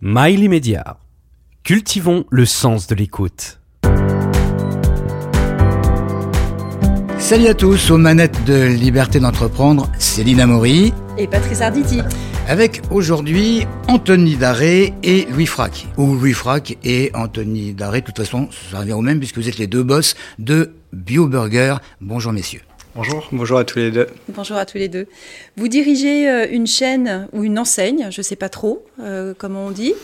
Mail immédiat. Cultivons le sens de l'écoute. Salut à tous, aux manettes de Liberté d'entreprendre, Céline Amaury. Et Patrice Arditi. Avec aujourd'hui Anthony Daré et Louis Frac. Ou Louis Frac et Anthony Daré, de toute façon, ça revient au même puisque vous êtes les deux boss de BioBurger. Bonjour messieurs. Bonjour. Bonjour à tous les deux. Bonjour à tous les deux. Vous dirigez euh, une chaîne ou une enseigne, je ne sais pas trop euh, comment on dit.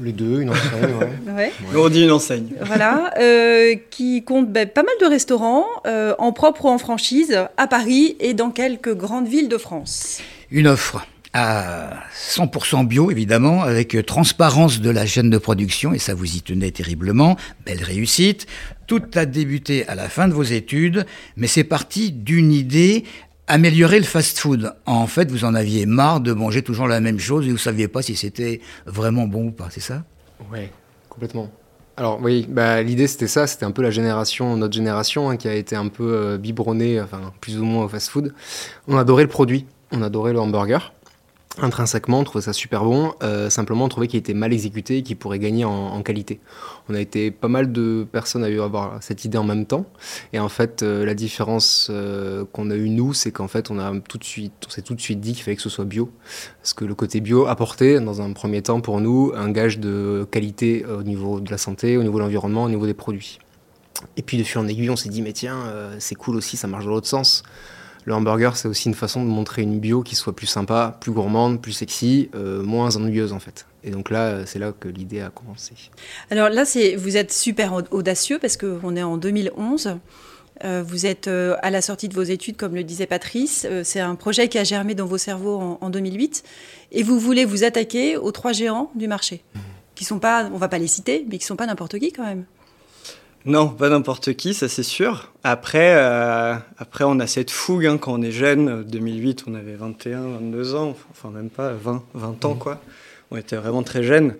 Les deux, une enseigne, ouais. ouais. On dit une enseigne. Voilà, euh, qui compte ben, pas mal de restaurants, en propre ou en franchise, à Paris et dans quelques grandes villes de France. Une offre à 100% bio, évidemment, avec transparence de la chaîne de production, et ça vous y tenait terriblement, belle réussite. Tout a débuté à la fin de vos études, mais c'est parti d'une idée, améliorer le fast-food. En fait, vous en aviez marre de manger toujours la même chose et vous ne saviez pas si c'était vraiment bon ou pas, c'est ça? Oui, complètement. Alors oui, bah, l'idée c'était ça, c'était un peu la génération, notre génération, hein, qui a été un peu euh, biberonnée, enfin plus ou moins au fast-food. On adorait le produit, on adorait le hamburger intrinsèquement, on trouvait ça super bon. Euh, simplement, on trouvait qu'il était mal exécuté et qu'il pourrait gagner en, qualité. On a été pas mal de personnes à avoir cette idée en même temps. Et en fait, euh, la différence euh, qu'on a eu nous, c'est qu'en fait, on tout de suite, on s'est tout de suite dit qu'il fallait que ce soit bio, parce que le côté bio apportait, dans un premier temps, pour nous, un gage de qualité au niveau de la santé, au niveau de l'environnement, au niveau des produits. Et puis, de fil en aiguille, on s'est dit, mais tiens, c'est cool aussi, ça marche dans l'autre sens. Le hamburger, c'est aussi une façon de montrer une bio qui soit plus sympa, plus gourmande, plus sexy, euh, moins ennuyeuse en fait. Et donc là, euh, c'est là que l'idée a commencé. Alors là, c'est, vous êtes super audacieux parce qu'on est en 2011. Euh, vous êtes à la sortie de vos études, comme le disait Patrice. c'est un projet qui a germé dans vos cerveaux en, 2008. Et vous voulez vous attaquer aux trois géants du marché, mmh. qui sont pas, on va pas les citer, mais qui sont pas n'importe qui quand même. Non, pas n'importe qui, ça c'est sûr. Après, euh, après, on a cette fougue hein, quand on est jeune. 2008, on avait 21, 22 ans, enfin même pas 20, 20 ans mmh. quoi. On était vraiment très jeunes.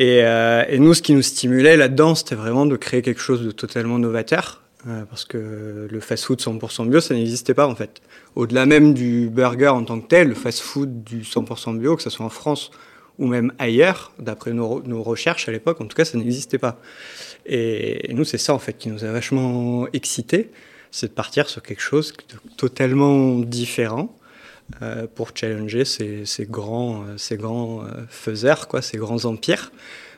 Et, euh, et nous, ce qui nous stimulait là-dedans, c'était vraiment de créer quelque chose de totalement novateur. Euh, parce que le fast-food 100% bio, ça n'existait pas en fait. Au-delà même du burger en tant que tel, le fast-food du 100% bio, que ce soit en France ou même ailleurs, d'après nos, nos recherches à l'époque, en tout cas, ça n'existait pas. Et, nous, c'est ça en fait qui nous a vachement excités, c'est de partir sur quelque chose de totalement différent euh, pour challenger ces, grands, euh, ces grands euh, faiseurs, quoi, ces grands empires.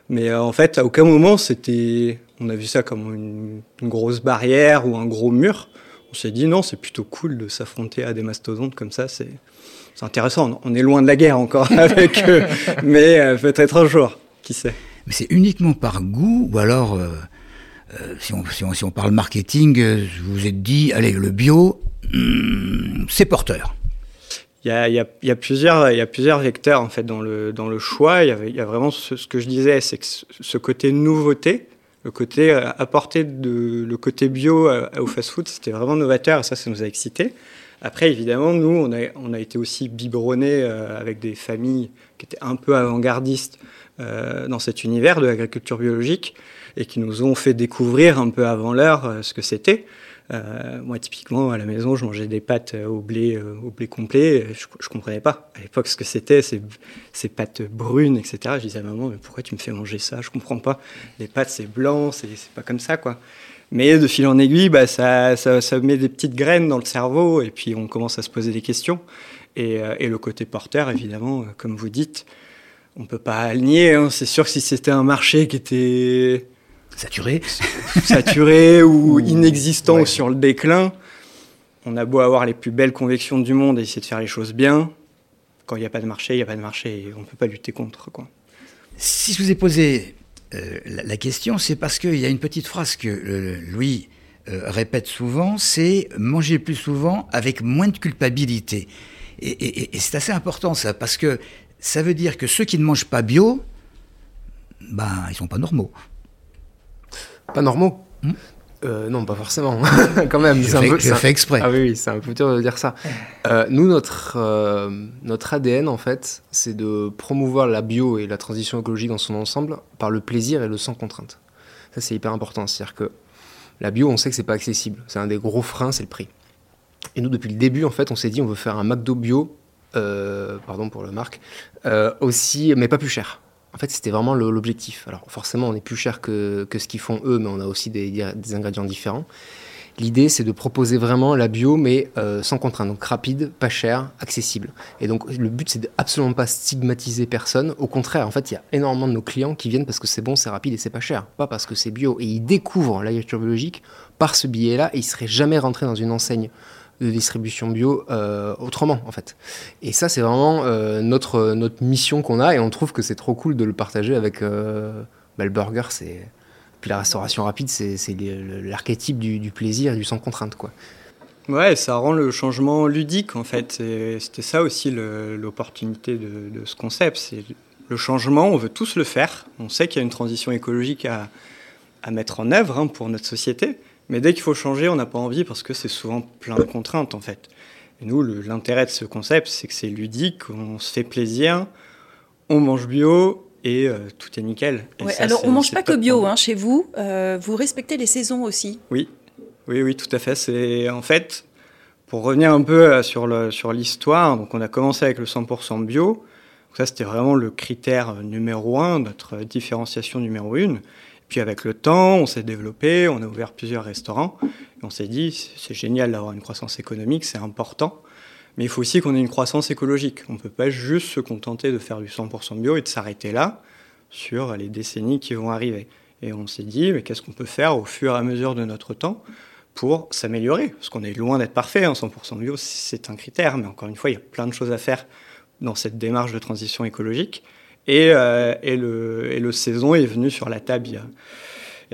Mais en fait, à aucun moment, c'était, on a vu ça comme une, grosse barrière ou un gros mur. On s'est dit non, c'est plutôt cool de s'affronter à des mastodontes comme ça. C'est intéressant. On est loin de la guerre encore avec eux, mais peut-être un jour, qui sait mais c'est uniquement par goût ou alors, euh, euh, si, on, parle marketing, euh, vous vous êtes dit, allez, le bio, hmm, c'est porteur. Il y, a, plusieurs, vecteurs en fait dans le, choix. Il y, a vraiment ce, que je disais, c'est que ce côté nouveauté, le côté apporter de, le côté bio au fast-food, c'était vraiment novateur et ça, ça nous a excités. Après, évidemment, nous, on a été aussi biberonnés avec des familles qui étaient un peu avant-gardistes euh, dans cet univers de l'agriculture biologique et qui nous ont fait découvrir un peu avant l'heure euh, ce que c'était. Euh, moi, typiquement, à la maison, je mangeais des pâtes au blé, au blé complet. Je, ne comprenais pas à l'époque ce que c'était, ces, ces, pâtes brunes, etc. Je disais à maman, mais pourquoi tu me fais manger ça? Je comprends pas. Les pâtes, c'est blanc, c'est pas comme ça, quoi. Mais de fil en aiguille, bah, ça, ça, ça, met des petites graines dans le cerveau et puis on commence à se poser des questions. Et le côté porteur, évidemment, comme vous dites, on peut pas le nier. Hein. C'est sûr que si c'était un marché qui était saturé, saturé ou inexistant ou sur le déclin, on a beau avoir les plus belles convictions du monde et essayer de faire les choses bien, quand il n'y a pas de marché, il n'y a pas de marché et on ne peut pas lutter contre. Quoi. Si je vous ai posé euh, la, question, c'est parce qu'il y a une petite phrase que euh, Louis euh, répète souvent, c'est manger plus souvent avec moins de culpabilité. et c'est assez important ça, parce que ça veut dire que ceux qui ne mangent pas bio, ben, ils sont pas normaux. Pas normaux hmm euh, Non, pas forcément. Quand même. Je, fais, peu, je fais, exprès. Ah oui, c'est un peu dur de dire ça. Euh, nous, notre, euh, notre ADN, en fait, c'est de promouvoir la bio et la transition écologique dans son ensemble par le plaisir et le sans contrainte. Ça, c'est hyper important. C'est-à-dire que la bio, on sait que c'est pas accessible. C'est un des gros freins, c'est le prix. Et nous, depuis le début, en fait, on s'est dit, on veut faire un McDo bio pardon pour la marque, euh, aussi, mais pas plus cher. En fait, c'était vraiment l'objectif. Alors forcément, on est plus cher que, ce qu'ils font eux, mais on a aussi des, ingrédients différents. L'idée, c'est de proposer vraiment la bio, mais euh, sans contrainte, donc rapide, pas cher, accessible. Et donc, le but, c'est absolument pas stigmatiser personne. Au contraire, en fait, il y a énormément de nos clients qui viennent parce que c'est bon, c'est rapide et c'est pas cher, pas parce que c'est bio. Et ils découvrent l'agriculture biologique par ce billet-là et ils seraient jamais rentrés dans une enseigne de distribution bio euh, autrement en fait. Et ça c'est vraiment euh, notre, notre mission qu'on a et on trouve que c'est trop cool de le partager avec bah, le burger, c'est puis la restauration rapide, c'est l'archétype du, plaisir et du sans contrainte, quoi. Ouais, ça rend le changement ludique, en fait. C'était ça aussi l'opportunité de, ce concept. C'est le changement, on veut tous le faire. On sait qu'il y a une transition écologique à, mettre en œuvre hein, pour notre société. Mais dès qu'il faut changer, on n'a pas envie parce que c'est souvent plein de contraintes, en fait. Et nous, l'intérêt de ce concept, c'est que c'est ludique, on se fait plaisir, on mange bio et euh, tout est nickel. alors on ne mange pas que bio hein, chez vous, euh, vous respectez les saisons aussi. Oui, oui, oui, tout à fait. C'est en fait, pour revenir un peu euh, sur l'histoire, sur donc on a commencé avec le 100% bio. ça, c'était vraiment le critère numéro un, notre différenciation numéro une. Puis avec le temps, on s'est développé, on a ouvert plusieurs restaurants. Et on s'est dit, c'est génial d'avoir une croissance économique, c'est important. Mais il faut aussi qu'on ait une croissance écologique. On ne peut pas juste se contenter de faire du 100% bio et de s'arrêter là sur les décennies qui vont arriver. Et on s'est dit, mais qu'est-ce qu'on peut faire au fur et à mesure de notre temps pour s'améliorer? Parce qu'on est loin d'être parfait, 100% hein. bio, c'est un critère, mais encore une fois, il y a plein de choses à faire dans cette démarche de transition écologique. Et, euh, et, le, et le saison est venu sur la table il y a,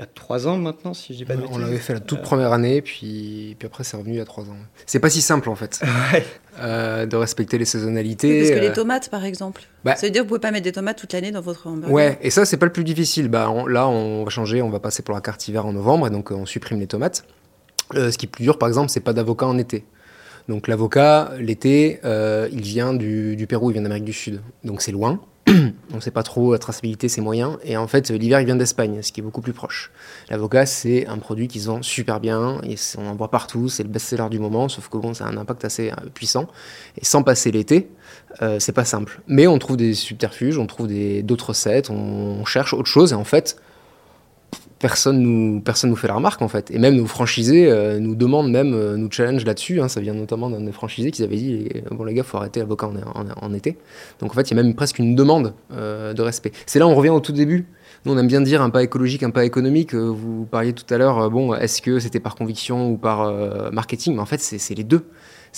il y a trois ans maintenant, si je dis pas de On l'avait fait la toute première année, puis, puis après c'est revenu il y a trois ans. C'est pas si simple en fait euh, de respecter les saisonnalités. parce que les euh, tomates par exemple. Bah ça veut dire que vous pouvez pas mettre des tomates toute l'année dans votre hamburger. Ouais, et ça c'est pas le plus difficile. Bah, là on va changer, on va passer pour la carte hiver en novembre, et donc on supprime les tomates. Euh, ce qui est plus dur par exemple, c'est pas d'avocat en été. Donc l'avocat, l'été, il vient du, du Pérou, il vient d'Amérique du Sud. Donc c'est loin. on ne sait pas trop, la traçabilité c'est moyen. Et en fait, l'hiver il vient d'Espagne, ce qui est beaucoup plus proche. L'avocat, c'est un produit qui se vend super bien, et on en voit partout, c'est le best-seller du moment, sauf que bon, ça a un impact assez euh, puissant. Et sans passer l'été, euh, c'est pas simple. Mais on trouve des subterfuges, on trouve d'autres recettes, on cherche autre chose, et en fait, personne nous personne nous fait la remarque en fait. Et même nos franchisés euh, nous demandent même euh, nous challenge là-dessus hein. ça vient notamment d'un des franchisés qui avait dit bon les gars faut arrêter l'avocat en, en, été. Donc en fait il y a même presque une demande euh, de respect. C'est là on revient au tout début. Nous on aime bien dire un pas écologique un pas économique. Vous parliez tout à l'heure bon est-ce que c'était par conviction ou par marketing? Mais en fait c'est les deux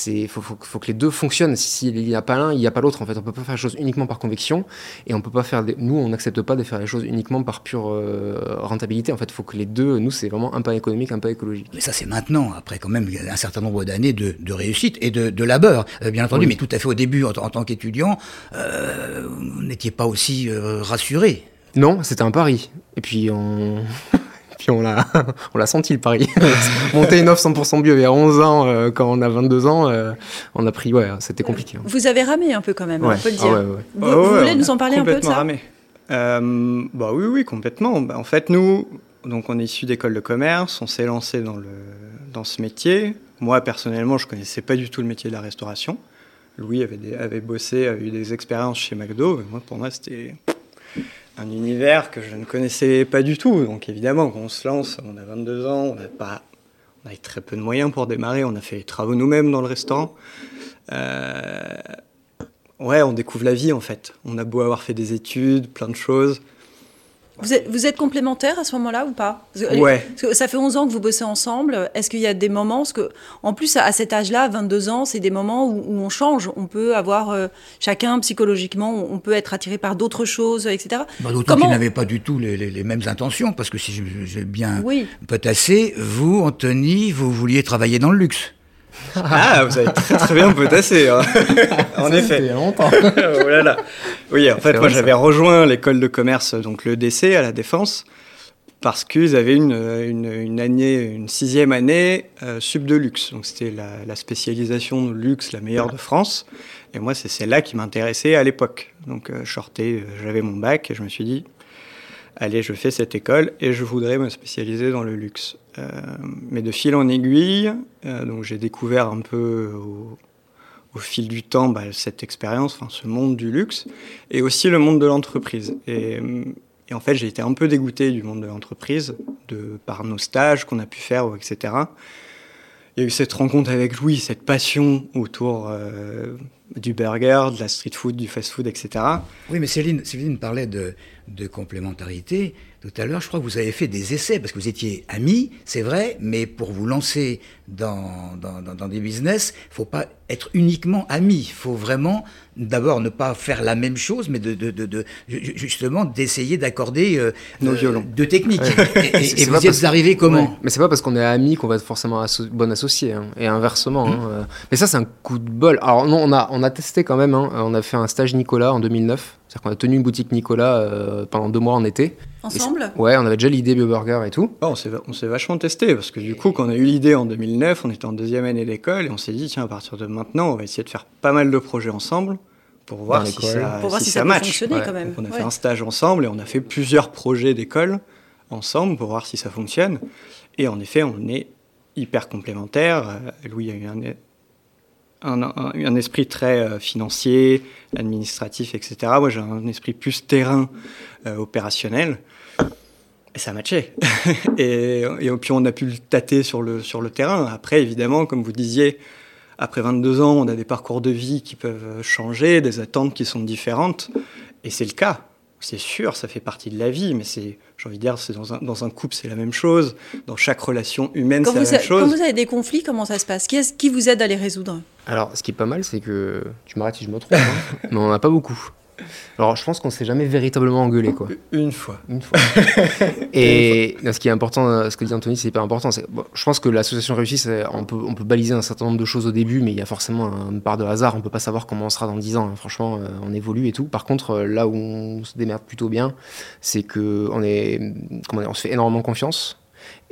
il faut, faut, que les deux fonctionnent. S'il n'y a pas l'un, il n'y a pas l'autre. En fait, on peut pas faire les choses uniquement par conviction et on peut pas faire. Des... Nous, on n'accepte pas de faire les choses uniquement par pure euh, rentabilité. En fait, il faut que les deux. Nous, c'est vraiment un pas économique, un pas écologique. Mais ça, c'est maintenant. Après, quand même, un certain nombre d'années de, de, réussite et de, de labeur, euh, bien entendu. Mais tout à fait au début, en, tant qu'étudiant, euh, vous n'étiez pas aussi euh, rassuré. Non, c'était un pari. Et puis on. Puis on l'a, on l'a senti le pari. Monter une offre 100% bio il y a 11 ans, euh, quand on a 22 ans, euh, on a pris, ouais, c'était compliqué. Hein. Vous avez ramé un peu quand même, on peut le dire. Ah vous, voulez nous en parler un peu de ça ramé. Euh, bah oui, oui, complètement. Bah, en fait, nous, donc on est issu d'école de commerce, on s'est lancé dans, le, dans ce métier. Moi, personnellement, je connaissais pas du tout le métier de la restauration. Louis avait, avait bossé, avait eu des expériences chez McDo. moi, pour moi, c'était un univers que je ne connaissais pas du tout. Donc évidemment, quand on se lance, on a 22 ans, on a pas, on a très peu de moyens pour démarrer. On a fait les travaux nous-mêmes dans le restaurant. Euh, ouais, on découvre la vie en fait. On a beau avoir fait des études, plein de choses. Vous êtes, vous êtes complémentaires à ce moment-là ou pas? Ouais. ça fait 11 ans que vous bossez ensemble. Est-ce qu'il y a des moments parce que, En plus, à cet âge-là, 22 ans, c'est des moments où, on change. On peut avoir euh, chacun psychologiquement, on peut être attiré par d'autres choses, etc. Bah, D'autant qu'ils n'avaient pas du tout les, mêmes intentions, parce que si j'ai bien oui. potassé, vous, Anthony, vous vouliez travailler dans le luxe. Ah, vous avez très très bien potassé. Hein. en effet. Il y a longtemps. oh là là. Oui, en fait, moi j'avais rejoint l'école de commerce, donc le DC à la Défense, parce qu'ils avaient une, une, année, une sixième année euh, sub de luxe. Donc c'était la, spécialisation de luxe la meilleure de France. Et moi, c'est celle-là qui m'intéressait à l'époque. Donc euh, euh, j'avais mon bac et je me suis dit, allez, je fais cette école et je voudrais me spécialiser dans le luxe. Euh, mais de fil en aiguille, euh, donc j'ai découvert un peu au fil du temps bah, cette expérience, ce monde du luxe, et aussi le monde de l'entreprise. Et, en fait, j'ai été un peu dégoûté du monde de l'entreprise, par nos stages qu'on a pu faire, etc. Il y a eu cette rencontre avec Louis, cette passion autour euh, du burger, de la street food, du fast food, etc. Oui, mais Céline, Céline parlait de complémentarité. Tout à l'heure, je crois que vous avez fait des essais parce que vous étiez amis, c'est vrai, mais pour vous lancer dans, dans, dans, des business, il faut pas être uniquement amis. Il faut vraiment d'abord ne pas faire la même chose, mais de, de, de, justement d'essayer d'accorder euh, nos violons, de techniques. Et, vous y êtes arrivé comment Mais c'est pas parce qu'on est amis qu'on va être forcément bon associé, hein, et inversement. Hein, euh. mais ça, c'est un coup de bol. Alors non, on a on a testé quand même. Hein. On a fait un stage Nicolas en 2009. C'est-à-dire qu'on a tenu une boutique Nicolas euh, pendant deux mois en été. Ensemble Ouais, on avait déjà l'idée BioBurger et tout. Oh, on s'est vachement testé parce que du coup, quand on a eu l'idée en 2009, on était en deuxième année d'école et on s'est dit, tiens, à partir de maintenant, on va essayer de faire pas mal de projets ensemble pour voir si ça, pour voir si, ça, ça match. Fonctionner quand même. on a fait un stage ensemble et on a fait plusieurs projets d'école ensemble pour voir si ça fonctionne. Et en effet, on est hyper complémentaires. Euh, Louis a eu un un, un, esprit très euh, financier, administratif, etc. Moi, j'ai un esprit plus terrain, euh, opérationnel. Et ça matchait. et, et, puis, on a pu le tâter sur le, sur le terrain. Après, évidemment, comme vous disiez, après 22 ans, on a des parcours de vie qui peuvent changer, des attentes qui sont différentes. Et c'est le cas c'est sûr, ça fait partie de la vie, mais c'est, j'ai envie de dire, c'est dans un, dans un couple, c'est la même chose. Dans chaque relation humaine, c'est la même chose. Quand vous avez des conflits, comment ça se passe? Qui, qui vous aide à les résoudre? Alors, ce qui est pas mal, c'est que, tu m'arrêtes si je me trompe, hein, mais on n'en a pas beaucoup. Alors, je pense qu'on s'est jamais véritablement engueulé, quoi. Une fois. Une fois. et ce qui est important, ce que dit Anthony, c'est hyper important. je pense que l'association réussie, on peut, on peut baliser un certain nombre de choses au début, mais il y a forcément une part de hasard. On peut pas savoir comment on sera dans 10 ans. Hein. Franchement, euh, on évolue et tout. Par contre, euh, là où on se démerde plutôt bien, c'est que on est, comment on se fait énormément confiance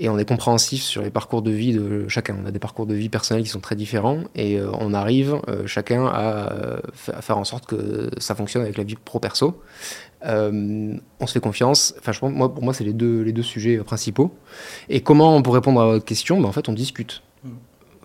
et on est compréhensif sur les parcours de vie de chacun. On a des parcours de vie personnels qui sont très différents et euh, on arrive euh, chacun à, faire en sorte que ça fonctionne avec la vie pro-perso. Euh, on se fait confiance. Enfin, je moi, pour moi, c'est les deux, les deux sujets principaux. Et comment, pour répondre à votre question, ben, en fait, on discute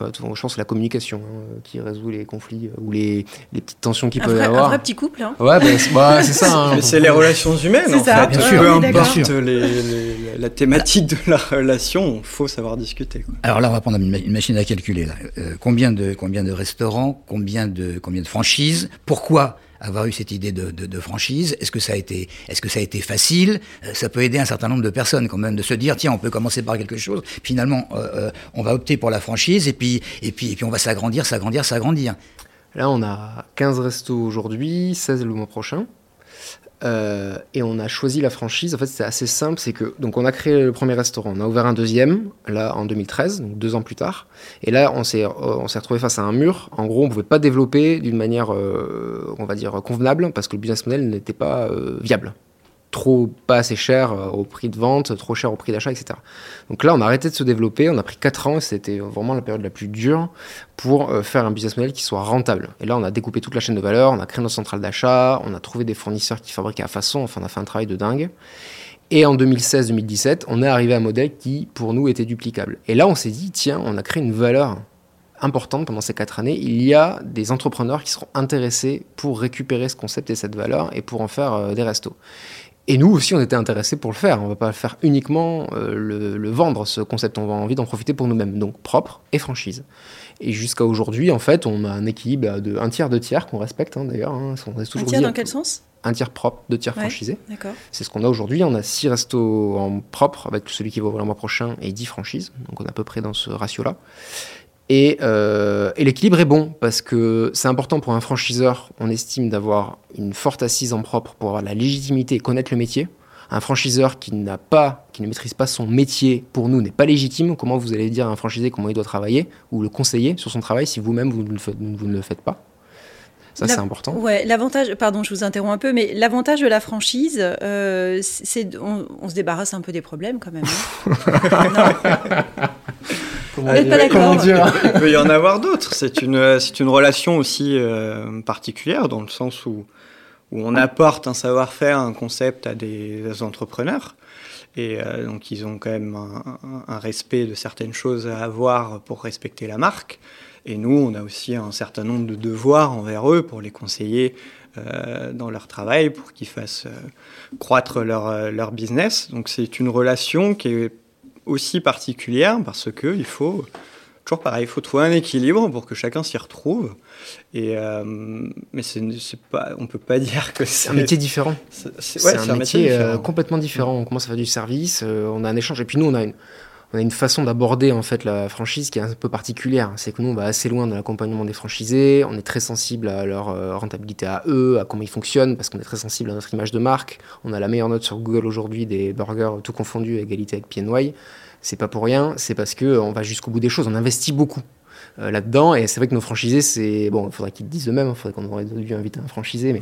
je pense que la communication hein, qui résout les conflits euh, ou les, les petites tensions qu'il peut y avoir. Un vrai petit couple. Hein. Ouais, bah, bah c'est ça. Hein. c'est les relations humaines. En ça. Fait. Peu importe les, la thématique de la relation, il faut savoir discuter. Quoi. Alors là, on va prendre une, machine à calculer. Là. Euh, combien, de, combien de restaurants, combien de, combien de franchises? Pourquoi avoir eu cette idée de, de, franchise Est-ce que ça a été, est-ce que ça a été facile? Euh, Ça peut aider un certain nombre de personnes quand même de se dire tiens, on peut commencer par quelque chose. Finalement, euh, euh, on va opter pour la franchise et puis et puis et puis on va s'agrandir, s'agrandir, s'agrandir. Là, on a 15 restos aujourd'hui, 16 le mois prochain. Euh, et on a choisi la franchise. En fait, c'était assez simple. C'est que donc on a créé le premier restaurant, on a ouvert un deuxième là en 2013, donc deux ans plus tard. Et là, on s'est euh, on s'est retrouvé face à un mur. En gros, on pouvait pas développer d'une manière, euh, on va dire convenable, parce que le business model n'était pas viable trop pas assez cher euh, au prix de vente, trop cher au prix d'achat, etc. Donc là, on a arrêté de se développer, on a pris 4 ans, et c'était vraiment la période la plus dure pour euh, faire un business model qui soit rentable. Et là, on a découpé toute la chaîne de valeur, on a créé notre centrale d'achat, on a trouvé des fournisseurs qui fabriquaient à façon, enfin, on a fait un travail de dingue. Et en 2016-2017, on est arrivé à un modèle qui, pour nous, était duplicable. Et là, on s'est dit, tiens, on a créé une valeur importante pendant ces quatre années. Il y a des entrepreneurs qui seront intéressés pour récupérer ce concept et cette valeur et pour en faire euh, des restos. Et nous aussi, on était intéressés pour le faire. On ne va pas faire uniquement euh, le, vendre, ce concept. On a envie d'en profiter pour nous-mêmes. Donc propre et franchise. Et jusqu'à aujourd'hui, en fait, on a un équilibre de un tiers, deux tiers qu'on respecte hein, d'ailleurs. Hein. un tiers dans quel sens? Un tiers propre, deux tiers franchisés. D'accord. C'est ce qu'on a aujourd'hui. On a six restos en propre avec celui qui va ouvrir le mois prochain et dix franchises. Donc on est à peu près dans ce ratio-là. Euh, et, l'équilibre est bon parce que c'est important pour un franchiseur, on estime, d'avoir une forte assise en propre pour avoir la légitimité et connaître le métier. Un franchiseur qui n'a pas, qui ne maîtrise pas son métier, pour nous, n'est pas légitime. Comment vous allez dire à un franchisé comment il doit travailler ou le conseiller sur son travail si vous-même vous, ne le faites pas? Ça, c'est important. Ouais, l'avantage, pardon, je vous interromps un peu, mais l'avantage de la franchise, euh, c'est on, on, se débarrasse un peu des problèmes quand même. Hein. Comment, pas dire Il peut y en avoir d'autres. C'est une, c'est une relation aussi euh, particulière dans le sens où, où on apporte un savoir-faire, un concept à des entrepreneurs. Et euh, donc ils ont quand même un, un, respect de certaines choses à avoir pour respecter la marque. Et nous, on a aussi un certain nombre de devoirs envers eux pour les conseiller dans leur travail, pour qu'ils fassent croître leur, leur business. Donc c'est une relation qui est aussi particulière parce qu'il faut toujours pareil, il faut trouver un équilibre pour que chacun s'y retrouve. Et euh, mais c'est pas, on peut pas dire que c'est un métier différent. C'est un, métier, euh, complètement différent. On commence à faire du service, euh, on a un échange. Et puis nous, on a une, on a une façon d'aborder en fait la franchise qui est un peu particulière. C'est que nous, on va assez loin dans l'accompagnement des franchisés. On est très sensible à leur rentabilité à eux, à comment ils fonctionnent, parce qu'on est très sensible à notre image de marque. On a la meilleure note sur Google aujourd'hui des burgers tout confondus, égalité avec PNY c'est pas pour rien, c'est parce que on va jusqu'au bout des choses, on investit beaucoup. Euh, là-dedans, et c'est vrai que nos franchisés, c'est bon, il faudrait qu'ils le disent eux-mêmes, il faudrait qu'on aurait dû inviter un franchisé, mais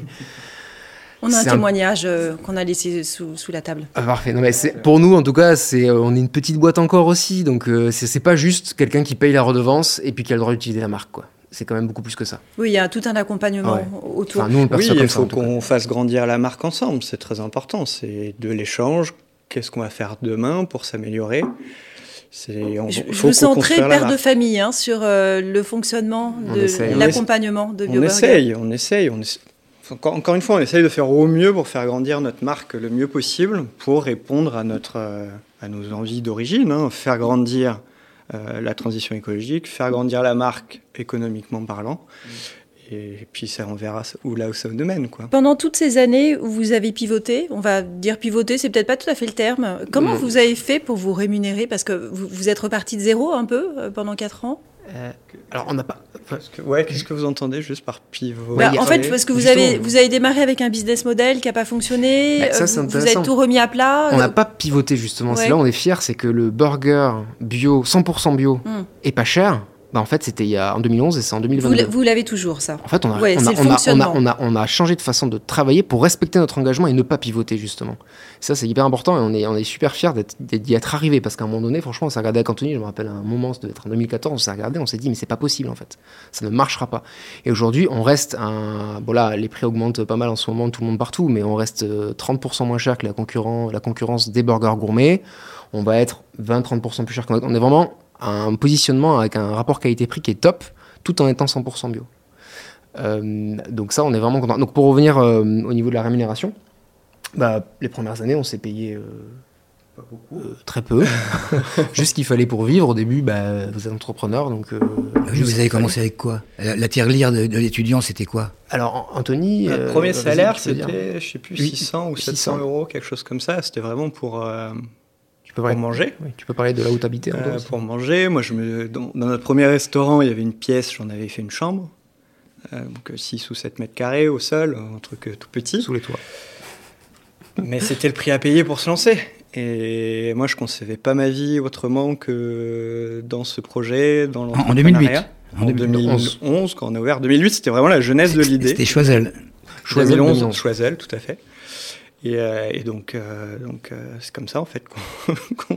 on a un témoignage euh, qu'on a laissé sous, la table. Ah, parfait. Non, mais pour nous, en tout cas, c'est euh, on est une petite boîte encore aussi, donc c'est pas juste quelqu'un qui paye la redevance et puis qui a le droit d'utiliser la marque, quoi. C'est quand même beaucoup plus que ça. Oui, il y a tout un accompagnement autour. nous, oui, il faut qu'on fasse grandir la marque ensemble. C'est très important. C'est de l'échange, qu'est-ce qu'on va faire demain pour s'améliorer? On, je, je vous sens très père de famille hein, sur euh, le fonctionnement de l'accompagnement de BioBurger. On essaye, on essaye, on encore, une fois, on essaye de faire au mieux pour faire grandir notre marque le mieux possible pour répondre à, notre, euh, à nos envies d'origine, hein. faire grandir euh, la transition écologique, faire grandir la marque économiquement parlant. Mm. Et puis ça, on verra où là où ça nous mène. Quoi. Pendant toutes ces années où vous avez pivoté, on va dire pivoter, c'est peut-être pas tout à fait le terme. Comment mm. vous avez fait pour vous rémunérer? Parce que vous, vous, êtes reparti de zéro un peu euh, pendant 4 ans? Euh, alors on n'a pas. Que, ouais, qu'est-ce que vous entendez juste par pivot? Bah, En fait, parce que vous avez vous avez démarré avec un business model qui n'a pas fonctionné. Bah, ça, euh, vous, vous, avez tout remis à plat. On n'a pas pivoté justement. C'est là on est fier, c'est que le burger bio, 100% bio, mm. est pas cher. Bah, en fait, c'était en 2011 et c'est en 2022. Vous l'avez toujours, ça En fait, on a, on, a, on, a, changé de façon de travailler pour respecter notre engagement et ne pas pivoter, justement. Ça, c'est hyper important et on est, on est super fiers d'y être arrivé parce qu'à un moment donné, franchement, on s'est regardé avec Anthony, je me rappelle un moment, ça devait être en 2014, on s'est regardé, on s'est dit, mais c'est pas possible, en fait. Ça ne marchera pas. Et aujourd'hui, on reste un. Bon, là, les prix augmentent pas mal en ce moment, tout le monde partout, mais on reste 30% euh, moins cher que la, concurrent, la concurrence des burgers gourmets. On va être 20-30% plus cher que On est vraiment un positionnement avec un rapport qualité-prix qui est top, tout en étant 100% bio. Euh, donc ça, on est vraiment content. Donc pour revenir euh, au niveau de la rémunération, bah, les premières années, on s'est payé euh, très peu, juste qu'il fallait pour vivre. Au début, bah, vous êtes entrepreneur, donc. vous avez commencé avec quoi? La, la tirelire de, l'étudiant, c'était quoi? Alors, Anthony. Le premier salaire, c'était, je sais plus, 600 ou 700 euros, quelque chose comme ça. C'était vraiment pour pour manger. tu peux parler de là où tu habitais. Euh, pour manger, moi, je me, dans, notre premier restaurant, il y avait une pièce, j'en avais fait une chambre, euh, donc 6 ou 7 mètres carrés au sol, un truc euh, tout petit. Sous les toits. Mais c'était le prix à payer pour se lancer. Et moi, je ne concevais pas ma vie autrement que dans ce projet, dans En 2008 En 2011, quand on a ouvert. 2008, c'était vraiment la jeunesse de l'idée. C'était Choiseul. Choiseul, 2011, Choiseul, tout à fait. Euh, et, donc, euh, donc euh, c'est comme ça en fait qu'on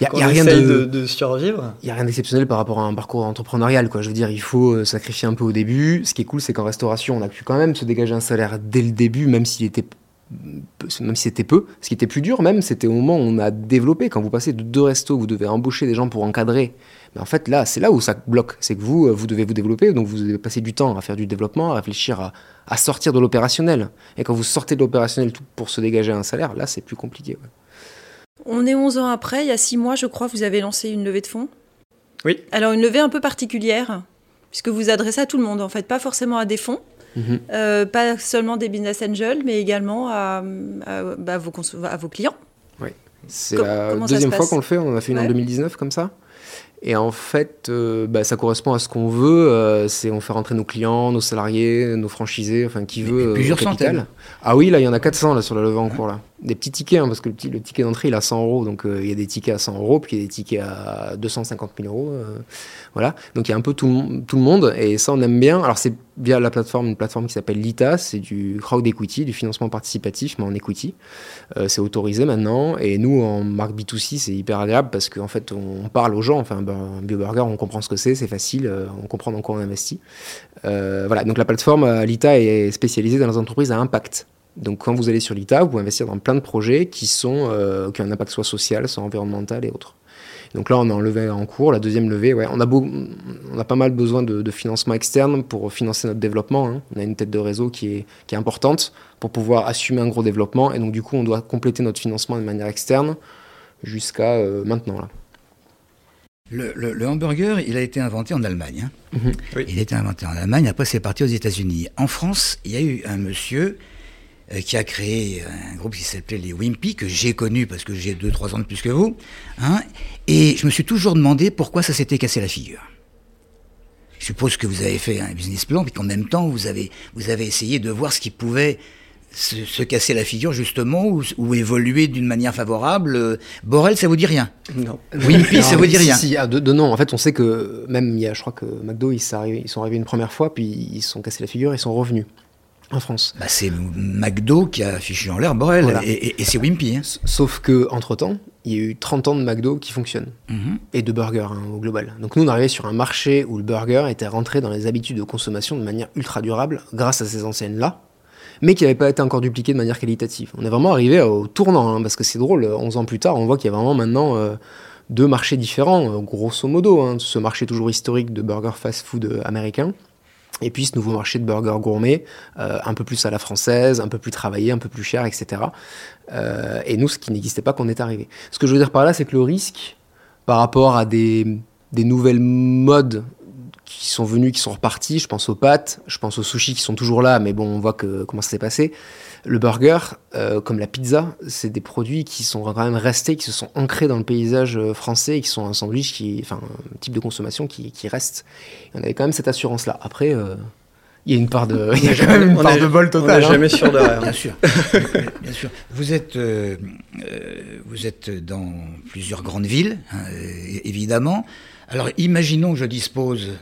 y a rien de, de, survivre. Il n'y a rien d'exceptionnel par rapport à un parcours entrepreneurial. Quoi. Je veux dire, il faut sacrifier un peu au début. Ce qui est cool, c'est qu'en restauration, on a pu quand même se dégager un salaire dès le début, même s'il était même si c'était peu, ce qui était plus dur même, c'était au moment où on a développé, quand vous passez de deux restos, vous devez embaucher des gens pour encadrer. Mais en fait, là, c'est là où ça bloque. C'est que vous, vous devez vous développer, donc vous devez passer du temps à faire du développement, à réfléchir à, à sortir de l'opérationnel. Et quand vous sortez de l'opérationnel pour se dégager un salaire, là, c'est plus compliqué. On est 11 ans après, il y a 6 mois, je crois, vous avez lancé une levée de fonds. Oui. Alors, une levée un peu particulière, puisque vous adressez à tout le monde, en fait, pas forcément à des fonds. Mhm. Euh, pas seulement des business angels, mais également à, bah, vos, à vos, clients. Oui, c'est la deuxième fois qu'on le fait. On a fait une en 2019 comme ça. Et en fait, euh, bah, ça correspond à ce qu'on veut. Euh, c'est on fait rentrer nos clients, nos salariés, nos franchisés, enfin qui veut. plusieurs centaines. Ah oui, là il y en a 400 là sur la levée en cours là. Des petits tickets, hein, parce que le, petit, le ticket d'entrée il a 100 euros, donc il y a des tickets à 100 euros, puis il y a des tickets à 250 000 euros. voilà, donc il y a un peu tout, tout le monde, et ça on aime bien. Alors c'est via la plateforme, une plateforme qui s'appelle LITA, c'est du crowd equity, du financement participatif, mais en equity. Euh, c'est autorisé maintenant. Et nous, en marque B2C, c'est hyper agréable parce qu'en fait, on parle aux gens. Enfin, ben, un BioBurger, on comprend ce que c'est, c'est facile, euh, on comprend dans quoi on investit. Euh, voilà, donc la plateforme LITA est spécialisée dans les entreprises à impact. Donc quand vous allez sur LITA, vous pouvez investir dans plein de projets qui, sont, qui ont un impact soit social, soit environnemental et autres. Donc là, on a un levée en cours, la deuxième levée. Ouais, on a beau, on a pas mal besoin de, de financement externe pour financer notre développement. hein. On a une tête de réseau qui est, qui est importante pour pouvoir assumer un gros développement. Et donc du coup, on doit compléter notre financement de manière externe jusqu'à euh, maintenant là. Le, le- le hamburger, il a été inventé en Allemagne. hein. Mhm. Oui. Il a été inventé en Allemagne, après c'est parti aux États-Unis. En France, il y a eu un monsieur euh, qui a créé un groupe qui s'appelait les Wimpy, que j'ai connu parce que j'ai 2-3 ans de plus que vous. hein. et je me suis toujours demandé pourquoi ça s'était cassé la figure. Je suppose que vous avez fait un business plan, puis qu'en même temps, vous avez, vous avez essayé de voir ce qui pouvait se, se casser la figure, justement, ou, ou évoluer d'une manière favorable. Euh, Borel, ça vous dit rien? Non. Wimpy, ça vous dit rien? Si, ah, de, de non. En fait, on sait que même il y a, je crois que McDo, ils sont arrivés, ils sont arrivés une première fois, puis ils se sont cassés la figure, ils sont revenus en France. Bah, c'est McDo qui a fichu en l'air Borel, Voilà. et, et- et c'est Wimpy. Hein. Sauf que entre temps, il y a eu 30 ans de McDo qui fonctionnent Mhm. et de burgers hein, au global. Donc nous, on arrivait sur un marché où le burger était rentré dans les habitudes de consommation de manière ultra durable grâce à ces enseignes-là, mais qui n'avaient pas été encore dupliquées de manière qualitative. On est vraiment arrivé au tournant, hein, parce que c'est drôle, 11 ans plus tard, on voit qu'il y a vraiment maintenant euh, deux marchés différents, euh, grosso modo. hein. ce marché toujours historique de burger fast-food euh, américain. Et puis ce nouveau marché de burger gourmet, euh, un peu plus à la française, un peu plus travaillé, un peu plus cher, etc. Euh, et nous, ce qui n'existait pas quand on est arrivé. Ce que je veux dire par là, c'est que le risque, par rapport à des nouvelles modes qui sont venus, qui sont repartis, je pense aux pâtes, je pense aux sushis qui sont toujours là, mais bon, on voit que, comment ça s'est passé. Le burger, euh, comme la pizza, c'est des produits qui sont quand même restés, qui se sont ancrés dans le paysage euh, français, et qui sont un sandwich, qui, enfin, un type de consommation qui, qui reste. Et on avait quand même cette assurance-là. Après, euh, il y a une part de, il y a quand même une On part est- de bol On total. hein. jamais sûr de rien. Bien sûr, bien sûr. Vous êtes, euh, vous êtes dans plusieurs grandes villes, hein, évidemment. Alors, imaginons que je dispose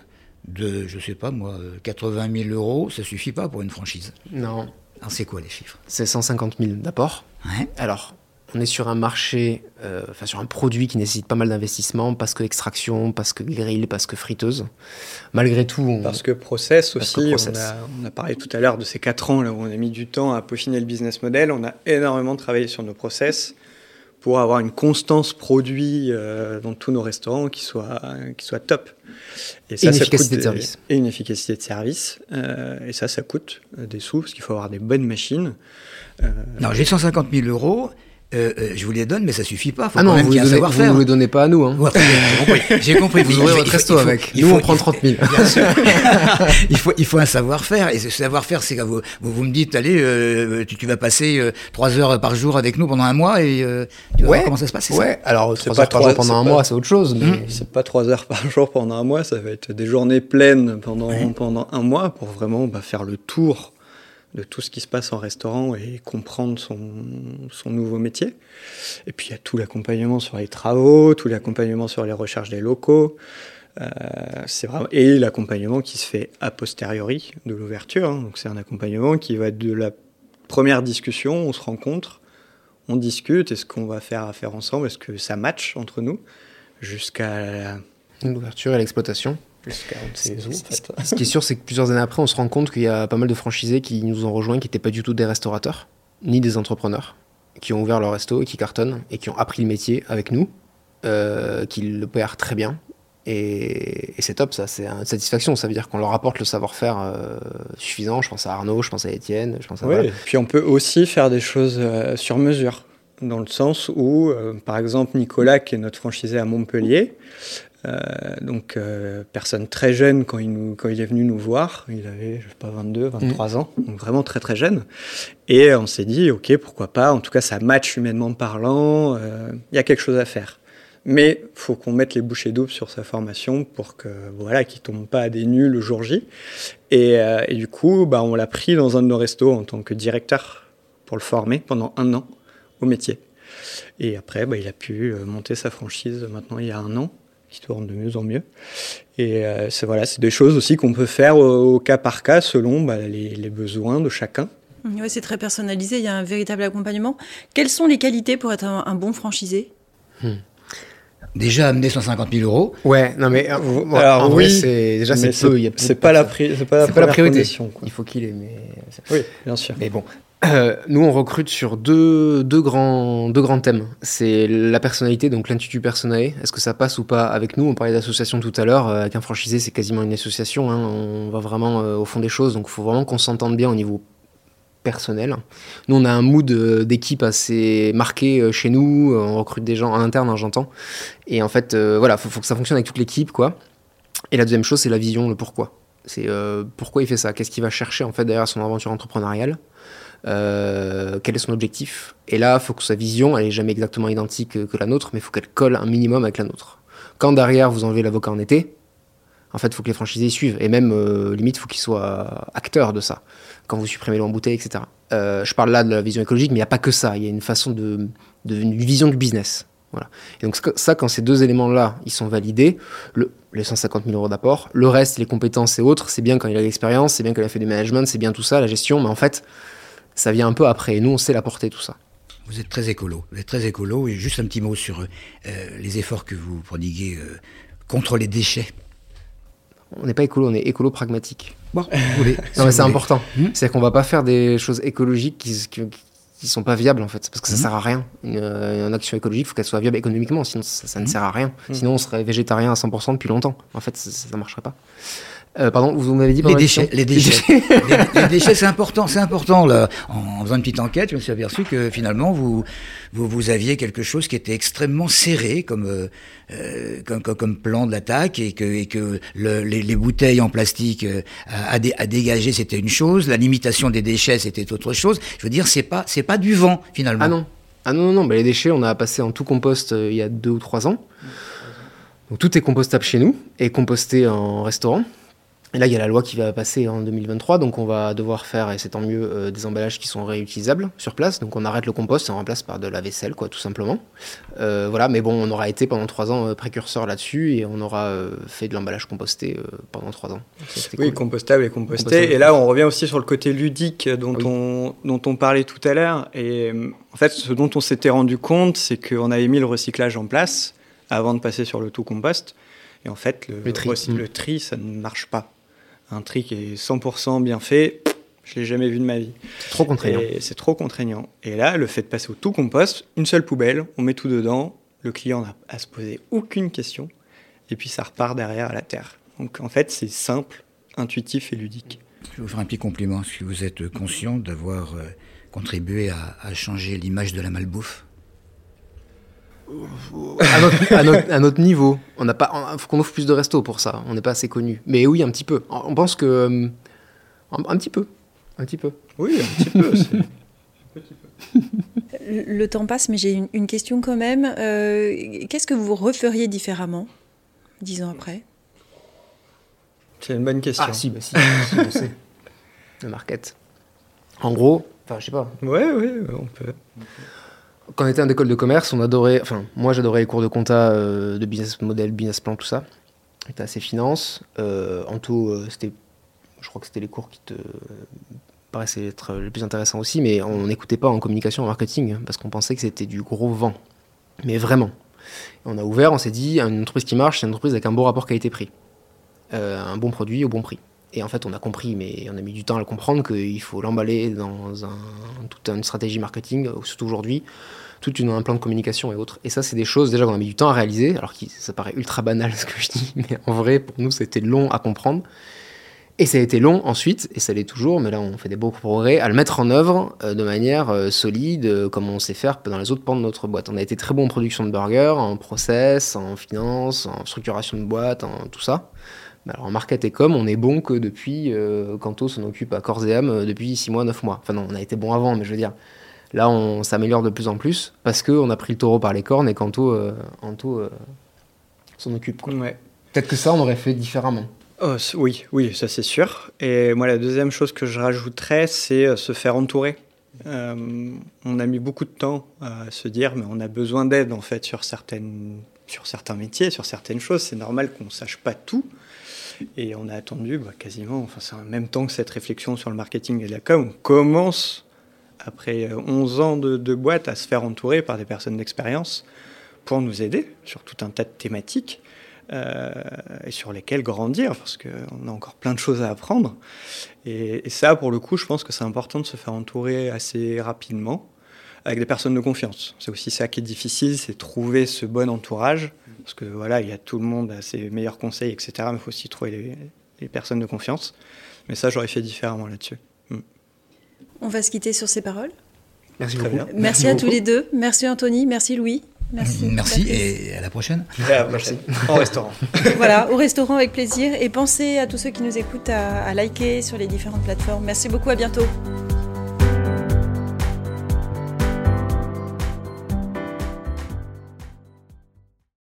de, je sais pas moi, euh, 80 000 euros, ça suffit pas pour une franchise. Non, Alors, c'est quoi les chiffres? C'est 150 000 d'apport. Ouais. Alors, on est sur un marché, euh, enfin sur un produit qui nécessite pas mal d'investissement, parce que extraction, parce que grill, parce que friteuse. Malgré tout, on... Parce que process Parce aussi, que process. On, a, on a parlé tout à l'heure de ces 4 ans là où on a mis du temps à peaufiner le business model. On a énormément travaillé sur nos process pour avoir une constance produit euh, dans tous nos restaurants qui soit, qui soit top. Et une efficacité de service. Et une efficacité de service. Euh, et ça, ça coûte euh, des sous parce qu'il faut avoir des bonnes machines. Euh, Non, j'ai 150 000 euros. Euh, euh, je vous les donne, mais ça suffit pas. Faut ah quand non, même vous ne les donnez pas à nous. Hein. Ouais, j'ai compris. J'ai compris. Vous Il- ouvrez votre faut- resto il faut- avec. il Nous, faut- on prend il faut- 30 000. Bien sûr. il, faut, il faut un savoir-faire. Et ce savoir-faire, c'est que vous, vous, vous me dites, allez, euh, tu, tu vas passer euh, trois heures par jour avec nous pendant un mois et euh, tu vas voir comment ça se passe. c'est ça Ouais, alors C'est 3 pas heures par jour pendant un mois, c'est autre chose. Mais... C'est pas trois heures par jour pendant un mois, ça va être des journées pleines pendant, pendant un mois pour vraiment bah, faire le tour de tout ce qui se passe en restaurant et comprendre son, son nouveau métier. Et puis il y a tout l'accompagnement sur les travaux, tout l'accompagnement sur les recherches des locaux. Euh, c'est vraiment et l'accompagnement qui se fait a posteriori de l'ouverture. hein. Donc c'est un accompagnement qui va de la première discussion, on se rencontre, on discute, est-ce qu'on va faire affaire ensemble, est-ce que ça match entre nous, jusqu'à L'ouverture et l'exploitation. En fait. Ce qui est sûr, c'est que plusieurs années après, on se rend compte qu'il y a pas mal de franchisés qui nous ont rejoints, qui n'étaient pas du tout des restaurateurs, ni des entrepreneurs, qui ont ouvert leur resto et qui cartonnent, et qui ont appris le métier avec nous, euh, qui le pèrent très bien. Et, et c'est top, ça, c'est une satisfaction. Ça veut dire qu'on leur apporte le savoir-faire euh, suffisant. Je pense à Arnaud, je pense à Étienne, je pense à. Et Puis on peut aussi faire des choses euh, sur mesure, dans le sens où, euh, par exemple, Nicolas, qui est notre franchisé à Montpellier, euh, donc euh, personne très jeune quand il, nous, quand il est venu nous voir, il avait, je sais pas, 22, 23 ans, donc vraiment très très jeune. Et on s'est dit, ok, pourquoi pas, en tout cas ça match humainement parlant, euh, il y a quelque chose à faire. Mais faut qu'on mette les bouchées doubles sur sa formation pour que voilà, qu'il tombe pas à des nuls le jour J. Et, euh, et du coup, bah, on l'a pris dans un de nos restos en tant que directeur pour le former pendant un an au métier. Et après, bah, il a pu euh, monter sa franchise maintenant il y a un an, qui tourne de mieux en mieux. Et euh, c'est voilà, c'est des choses aussi qu'on peut faire au, au cas par cas selon bah, les, les besoins de chacun. Ouais, c'est très personnalisé, il y a un véritable accompagnement. Quelles sont les qualités pour être un, un bon franchisé? Déjà amener 150 000 euros. Ouais, non mais euh, Alors, en vrai, oui, c'est déjà c'est peu. c'est de pas la pri- pas la pas priorité. condition, quoi. Il faut qu'il ait, mais Oui, bien sûr. Mais bon, Euh, nous, on recrute sur deux, deux, grands, deux grands thèmes. C'est la personnalité, donc l'intitulé personnel. Est-ce que ça passe ou pas avec nous? On parlait d'association tout à l'heure. Euh, avec un franchisé, c'est quasiment une association. Hein. On va vraiment euh, au fond des choses. Donc, il faut vraiment qu'on s'entende bien au niveau personnel. Nous, on a un mood d'équipe assez marqué chez nous. On recrute des gens en interne, hein, j'entends. Et en fait, voilà, il faut, faut, que ça fonctionne avec toute l'équipe, quoi. Et la deuxième chose, c'est la vision, le pourquoi. C'est pourquoi il fait ça? Qu'est-ce qu'il va chercher en fait derrière son aventure entrepreneuriale? Euh, quel est son objectif? Et là, il faut que sa vision, elle est jamais exactement identique que, la nôtre, mais il faut qu'elle colle un minimum avec la nôtre. Quand derrière, vous enlevez l'avocat en été, en fait, il faut que les franchisés suivent. Et même, euh, limite, il faut qu'ils soient acteurs de ça. Quand vous supprimez l'eau en bouteille, etc. Euh, je parle là de la vision écologique, mais il n'y a pas que ça. Il y a une façon de, de une vision du business. Voilà. Et donc ça, quand ces deux éléments-là, ils sont validés, le, les 150 000 euros d'apport, le reste, les compétences et autres, c'est bien quand il a l'expérience, c'est bien quand il a fait du management, c'est bien tout ça, la gestion, mais en fait, ça vient un peu après. Et nous, on sait la porter, tout ça. Vous êtes très écolo. Vous êtes très écolo. Et juste un petit mot sur euh, les efforts que vous prodiguez euh, contre les déchets. On n'est pas écolo, on est écolo pragmatique. Bon, vous voulez, non, mais c'est important. Hmm c'est qu'on va pas faire des choses écologiques qui, qui, sont pas viables en fait, parce que ça hmm sert à rien. Une, euh, action écologique, il faut qu'elle soit viable économiquement, sinon ça, ne hmm sert à rien. Sinon, on serait végétarien à 100% depuis longtemps. En fait, ça, ne marcherait pas. Euh, pardon, vous m'avez dit les déchets, les déchets. les, déchets, c'est important, c'est important. Là, en, faisant une petite enquête, je me suis aperçu que finalement vous, vous, vous aviez quelque chose qui était extrêmement serré comme euh, euh comme, comme, plan de l'attaque et que, et que le, les, les, bouteilles en plastique à, à, dégager c'était une chose, la limitation des déchets c'était autre chose. Je veux dire, c'est pas c'est pas du vent finalement. Ah non, ah non non, non. les déchets on a passé en tout compost il y a deux ou trois ans. Donc tout est compostable chez nous et composté en restaurant. Et là, il y a la loi qui va passer en 2023, donc on va devoir faire, et c'est tant mieux, euh, des emballages qui sont réutilisables sur place. Donc on arrête le compost et on remplace par de la vaisselle, quoi, tout simplement. Euh, voilà, mais bon, on aura été pendant trois ans euh, précurseur là-dessus et on aura fait de l'emballage composté pendant trois ans. oui, compostable et composté. Et là, on revient aussi sur le côté ludique dont, on, dont on parlait tout à l'heure. Et en fait, ce dont on s'était rendu compte, c'est qu'on avait mis le recyclage en place avant de passer sur le tout compost. Et en fait, le, le le tri ça ne marche pas un tri qui est 100% bien fait, je l'ai jamais vu de ma vie. C'est trop contraignant. C'est trop contraignant. Et là, le fait de passer au tout compost, une seule poubelle, on met tout dedans, le client n'a à se poser aucune question, et puis ça repart derrière à la terre. Donc en fait, c'est simple, intuitif et ludique. Je vais vous faire un petit compliment. Est-ce que vous êtes conscient d'avoir euh, contribué à, à changer l'image de la malbouffe à, notre, niveau. On n'a pas, faut qu'on offre plus de restos pour ça. On n'est pas assez connu. Mais oui, un petit peu. On pense que euh, un, petit peu, un petit peu. Oui, un petit peu. Le temps passe, mais j'ai une, question quand même. Euh, qu'est-ce que vous referiez différemment dix ans après? C'est une bonne question. Ah si, bah si, si Le market. En gros, enfin, je sais pas. Ouais, ouais, on peut quand on était en école de commerce, on adorait, enfin, moi j'adorais les cours de compta, euh, de business model, business plan, tout ça. C'était assez finance. Euh, en tout, euh, c'était, je crois que c'était les cours qui te paraissaient être les plus intéressants aussi, mais on n'écoutait pas en communication, en marketing, parce qu'on pensait que c'était du gros vent. Mais vraiment. on a ouvert, on s'est dit, une entreprise qui marche, c'est une entreprise avec un bon rapport qualité-prix. un bon produit au bon prix. Et en fait, on a compris, mais on a mis du temps à le comprendre, qu'il faut l'emballer dans toute une stratégie marketing, surtout aujourd'hui, tout un plan de communication et autres. Et ça, c'est des choses déjà qu'on a mis du temps à réaliser, alors que ça paraît ultra banal ce que je dis, mais en vrai, pour nous, c'était long à comprendre. Et ça a été long ensuite, et ça l'est toujours, mais là on fait des beaux progrès, à le mettre en œuvre euh, de manière euh, solide, euh, comme on sait faire dans les autres pans de notre boîte. On a été très bon en production de burgers, en process, en finance, en structuration de boîte, en tout ça. Alors en market et com, on est bon que depuis, euh, Kanto s'en occupe à corps et âme euh, depuis 6 mois, 9 mois. Enfin non, on a été bon avant, mais je veux dire, là on s'améliore de plus en plus parce qu'on a pris le taureau par les cornes et Kanto, euh, euh s'en occupe. Ouais. Peut-être que ça, on aurait fait différemment. Oh, oui, oui, ça c'est sûr. Et moi, la deuxième chose que je rajouterais, c'est se faire entourer. on a mis beaucoup de temps à se dire, mais on a besoin d'aide en fait sur, certaines, sur certains métiers, sur certaines choses. C'est normal qu'on ne sache pas tout. Et on a attendu bah, quasiment, enfin c'est en même temps que cette réflexion sur le marketing et la com, on commence, après 11 ans de, boîte, à se faire entourer par des personnes d'expérience pour nous aider sur tout un tas de thématiques. et sur lesquels grandir, parce qu'on a encore plein de choses à apprendre. Et, et, ça, pour le coup, je pense que c'est important de se faire entourer assez rapidement avec des personnes de confiance. C'est aussi ça qui est difficile, c'est trouver ce bon entourage, parce que voilà, il y a tout le monde à ses meilleurs conseils, etc. Mais il faut aussi trouver les, les personnes de confiance. Mais ça, j'aurais fait différemment là-dessus. Mm. On va se quitter sur ces paroles. Merci beaucoup. Merci, merci, à beaucoup. tous les deux. Merci Anthony, merci Louis. Merci. Merci et à la prochaine. Et à la prochaine. Au restaurant. voilà, au restaurant avec plaisir. Et pensez à tous ceux qui nous écoutent à, à liker sur les différentes plateformes. Merci beaucoup, à bientôt.